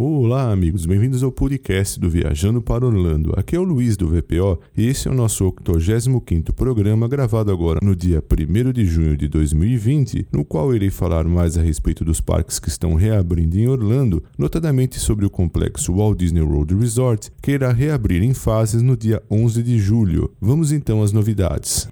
Olá, amigos, bem-vindos ao podcast do Viajando para Orlando. Aqui é o Luiz do VPO e esse é o nosso 85 programa, gravado agora no dia 1 de junho de 2020, no qual irei falar mais a respeito dos parques que estão reabrindo em Orlando, notadamente sobre o complexo Walt Disney World Resort, que irá reabrir em fases no dia 11 de julho. Vamos então às novidades.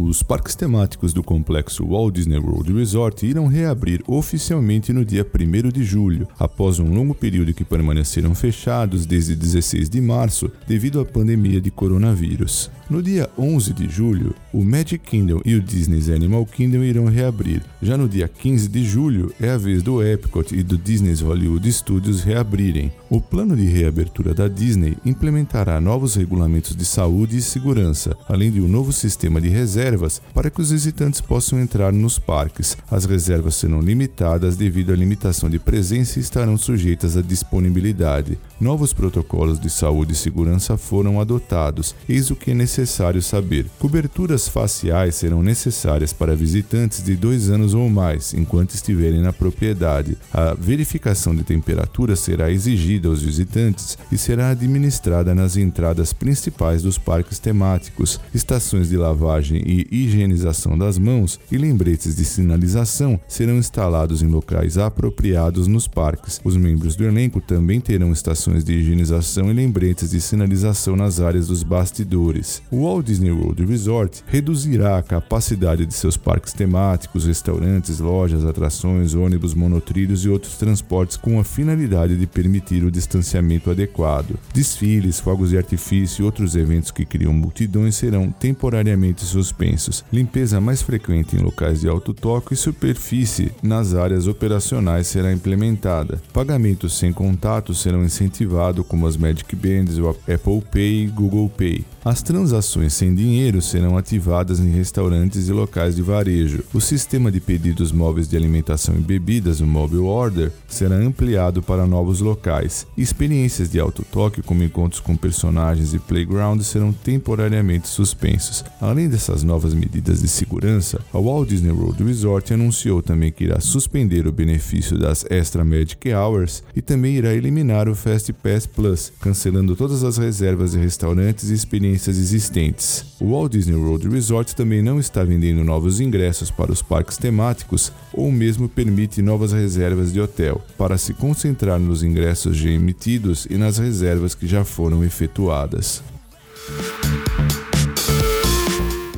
Os parques temáticos do complexo Walt Disney World Resort irão reabrir oficialmente no dia 1 de julho, após um longo período que permaneceram fechados desde 16 de março devido à pandemia de coronavírus. No dia 11 de julho, o Magic Kingdom e o Disney's Animal Kingdom irão reabrir. Já no dia 15 de julho, é a vez do Epcot e do Disney's Hollywood Studios reabrirem. O plano de reabertura da Disney implementará novos regulamentos de saúde e segurança, além de um novo sistema de reservas para que os visitantes possam entrar nos parques. As reservas serão limitadas devido à limitação de presença e estarão sujeitas à disponibilidade. Novos protocolos de saúde e segurança foram adotados, eis o que é necessário necessário saber. Coberturas faciais serão necessárias para visitantes de dois anos ou mais, enquanto estiverem na propriedade. A verificação de temperatura será exigida aos visitantes e será administrada nas entradas principais dos parques temáticos. Estações de lavagem e higienização das mãos e lembretes de sinalização serão instalados em locais apropriados nos parques. Os membros do elenco também terão estações de higienização e lembretes de sinalização nas áreas dos bastidores. O Walt Disney World Resort reduzirá a capacidade de seus parques temáticos, restaurantes, lojas, atrações, ônibus, monotrilhos e outros transportes com a finalidade de permitir o distanciamento adequado. Desfiles, fogos de artifício e outros eventos que criam multidões serão temporariamente suspensos. Limpeza mais frequente em locais de alto toque e superfície nas áreas operacionais será implementada. Pagamentos sem contato serão incentivados, como as Magic Bands, o Apple Pay e Google Pay. As transações sem dinheiro serão ativadas em restaurantes e locais de varejo. O sistema de pedidos móveis de alimentação e bebidas, o Mobile Order, será ampliado para novos locais. Experiências de alto toque, como encontros com personagens e playgrounds, serão temporariamente suspensos. Além dessas novas medidas de segurança, a Walt Disney World Resort anunciou também que irá suspender o benefício das Extra Magic Hours e também irá eliminar o Fast Pass Plus, cancelando todas as reservas de restaurantes e experiências existentes. O Walt Disney World Resort também não está vendendo novos ingressos para os parques temáticos ou mesmo permite novas reservas de hotel, para se concentrar nos ingressos já emitidos e nas reservas que já foram efetuadas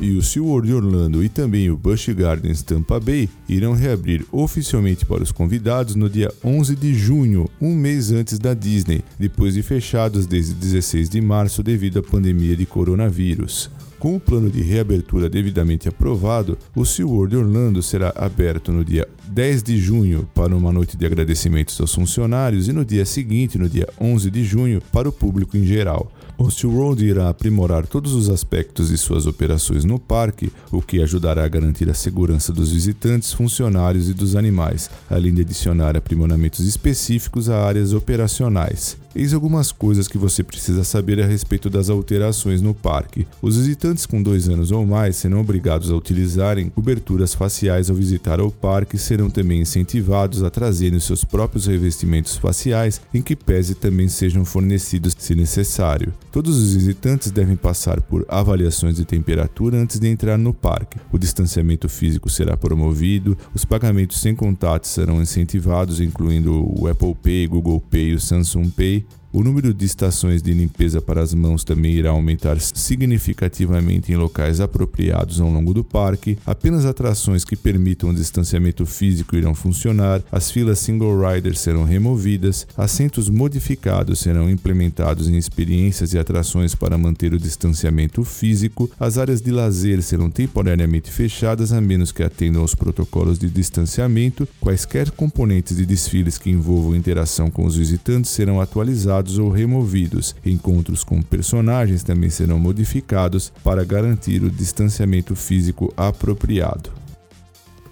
e o SeaWorld Orlando e também o Busch Gardens Tampa Bay irão reabrir oficialmente para os convidados no dia 11 de junho, um mês antes da Disney, depois de fechados desde 16 de março devido à pandemia de coronavírus. Com o plano de reabertura devidamente aprovado, o SeaWorld Orlando será aberto no dia 10 de junho para uma noite de agradecimentos aos funcionários e no dia seguinte, no dia 11 de junho, para o público em geral. O SeaWorld irá aprimorar todos os aspectos de suas operações no parque, o que ajudará a garantir a segurança dos visitantes, funcionários e dos animais, além de adicionar aprimoramentos específicos a áreas operacionais. Eis algumas coisas que você precisa saber a respeito das alterações no parque. Os visitantes com dois anos ou mais serão obrigados a utilizarem coberturas faciais ao visitar o parque e serão também incentivados a trazerem seus próprios revestimentos faciais, em que pese também sejam fornecidos se necessário. Todos os visitantes devem passar por avaliações de temperatura antes de entrar no parque. O distanciamento físico será promovido, os pagamentos sem contato serão incentivados, incluindo o Apple Pay, Google Pay e o Samsung Pay o número de estações de limpeza para as mãos também irá aumentar significativamente em locais apropriados ao longo do parque. Apenas atrações que permitam o distanciamento físico irão funcionar. As filas single rider serão removidas. Assentos modificados serão implementados em experiências e atrações para manter o distanciamento físico. As áreas de lazer serão temporariamente fechadas a menos que atendam aos protocolos de distanciamento. Quaisquer componentes de desfiles que envolvam interação com os visitantes serão atualizados ou removidos. Encontros com personagens também serão modificados para garantir o distanciamento físico apropriado.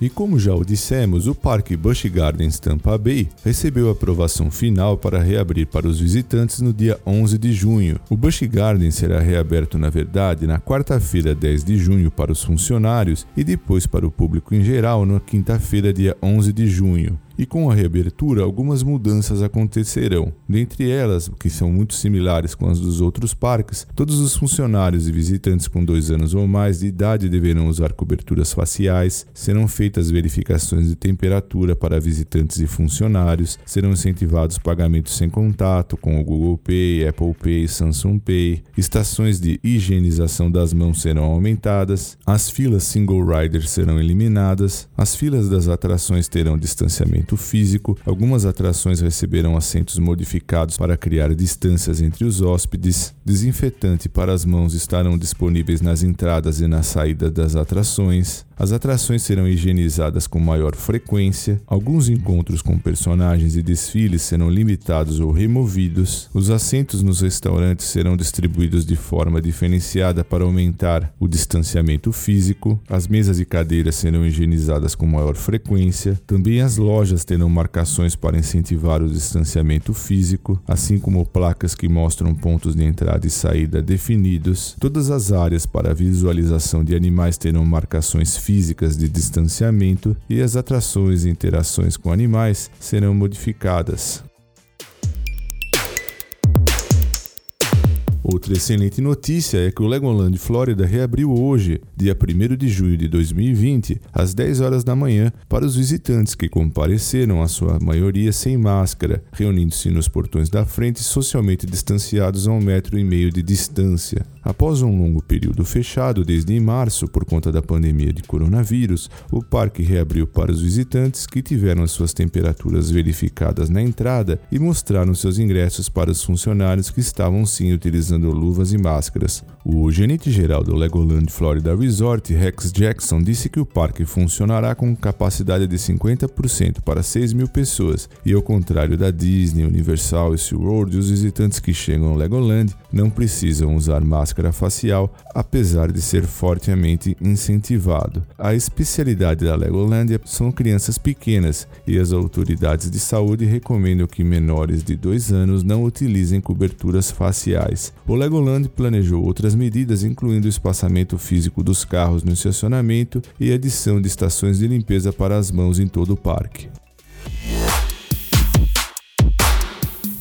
E como já o dissemos, o Parque Busch Gardens Tampa Bay recebeu aprovação final para reabrir para os visitantes no dia 11 de junho. O Busch Gardens será reaberto, na verdade, na quarta-feira, 10 de junho, para os funcionários e depois para o público em geral na quinta-feira, dia 11 de junho e com a reabertura algumas mudanças acontecerão. Dentre elas, que são muito similares com as dos outros parques, todos os funcionários e visitantes com dois anos ou mais de idade deverão usar coberturas faciais, serão feitas verificações de temperatura para visitantes e funcionários, serão incentivados pagamentos sem contato com o Google Pay, Apple Pay, Samsung Pay, estações de higienização das mãos serão aumentadas, as filas single rider serão eliminadas, as filas das atrações terão distanciamento físico, algumas atrações receberão assentos modificados para criar distâncias entre os hóspedes, desinfetante para as mãos estarão disponíveis nas entradas e na saída das atrações, as atrações serão higienizadas com maior frequência, alguns encontros com personagens e desfiles serão limitados ou removidos, os assentos nos restaurantes serão distribuídos de forma diferenciada para aumentar o distanciamento físico, as mesas e cadeiras serão higienizadas com maior frequência, também as lojas terão marcações para incentivar o distanciamento físico, assim como placas que mostram pontos de entrada e saída definidos. Todas as áreas para visualização de animais terão marcações físicas físicas de distanciamento e as atrações e interações com animais serão modificadas. Outra excelente notícia é que o Legoland Florida reabriu hoje, dia 1 de junho de 2020, às 10 horas da manhã, para os visitantes que compareceram, a sua maioria sem máscara, reunindo-se nos portões da frente socialmente distanciados a um metro e meio de distância. Após um longo período fechado desde março por conta da pandemia de coronavírus, o parque reabriu para os visitantes que tiveram as suas temperaturas verificadas na entrada e mostraram seus ingressos para os funcionários que estavam sim utilizando usando luvas e máscaras. O gerente-geral do Legoland Florida Resort, Rex Jackson, disse que o parque funcionará com capacidade de 50% para 6 mil pessoas, e ao contrário da Disney, Universal e SeaWorld, os visitantes que chegam ao Legoland não precisam usar máscara facial, apesar de ser fortemente incentivado. A especialidade da Legoland são crianças pequenas, e as autoridades de saúde recomendam que menores de 2 anos não utilizem coberturas faciais. O Legoland planejou outras medidas, incluindo o espaçamento físico dos carros no estacionamento e adição de estações de limpeza para as mãos em todo o parque.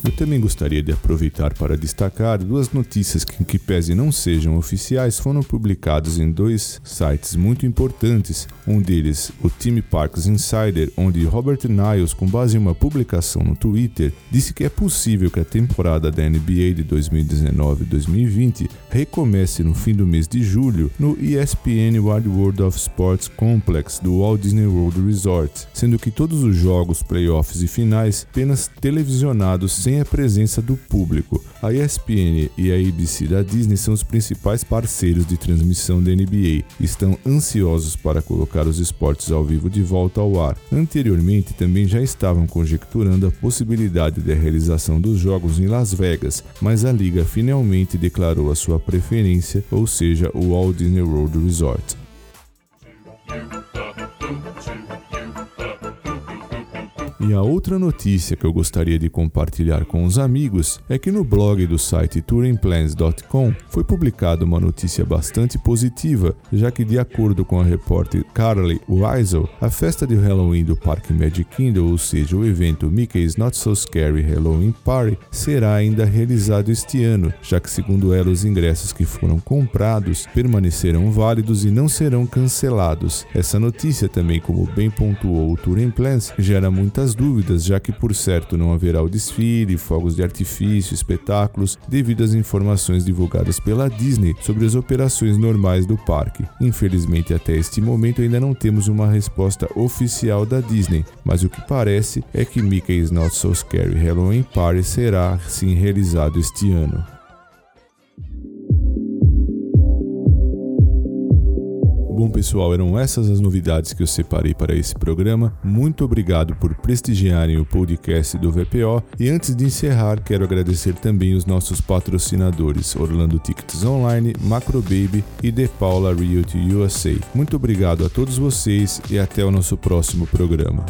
Eu também gostaria de aproveitar para destacar duas notícias que, que pese não sejam oficiais, foram publicadas em dois sites muito importantes. Um deles, o Team Parks Insider, onde Robert Niles, com base em uma publicação no Twitter, disse que é possível que a temporada da NBA de 2019-2020 recomece no fim do mês de julho no ESPN Wide World of Sports Complex do Walt Disney World Resort, sendo que todos os jogos, playoffs e finais apenas televisionados sem a presença do público. A ESPN e a ABC da Disney são os principais parceiros de transmissão da NBA estão ansiosos para colocar os esportes ao vivo de volta ao ar. Anteriormente, também já estavam conjecturando a possibilidade da realização dos jogos em Las Vegas, mas a liga finalmente declarou a sua preferência, ou seja, o Walt Disney World Resort. E a outra notícia que eu gostaria de compartilhar com os amigos é que no blog do site touringplans.com foi publicada uma notícia bastante positiva, já que de acordo com a repórter Carly Weisel, a festa de Halloween do Parque Magic Kingdom, ou seja, o evento Mickey's Not So Scary Halloween Party, será ainda realizado este ano, já que segundo ela os ingressos que foram comprados permanecerão válidos e não serão cancelados. Essa notícia também, como bem pontuou o Touring Plans, gera muitas dúvidas, já que por certo não haverá o desfile, fogos de artifício, espetáculos, devido às informações divulgadas pela Disney sobre as operações normais do parque. Infelizmente, até este momento ainda não temos uma resposta oficial da Disney, mas o que parece é que Mickey's Not So Scary Halloween Party será sim realizado este ano. Bom, pessoal, eram essas as novidades que eu separei para esse programa. Muito obrigado por prestigiarem o podcast do VPO. E antes de encerrar, quero agradecer também os nossos patrocinadores Orlando Tickets Online, Macro Baby e The Paula Realty USA. Muito obrigado a todos vocês e até o nosso próximo programa.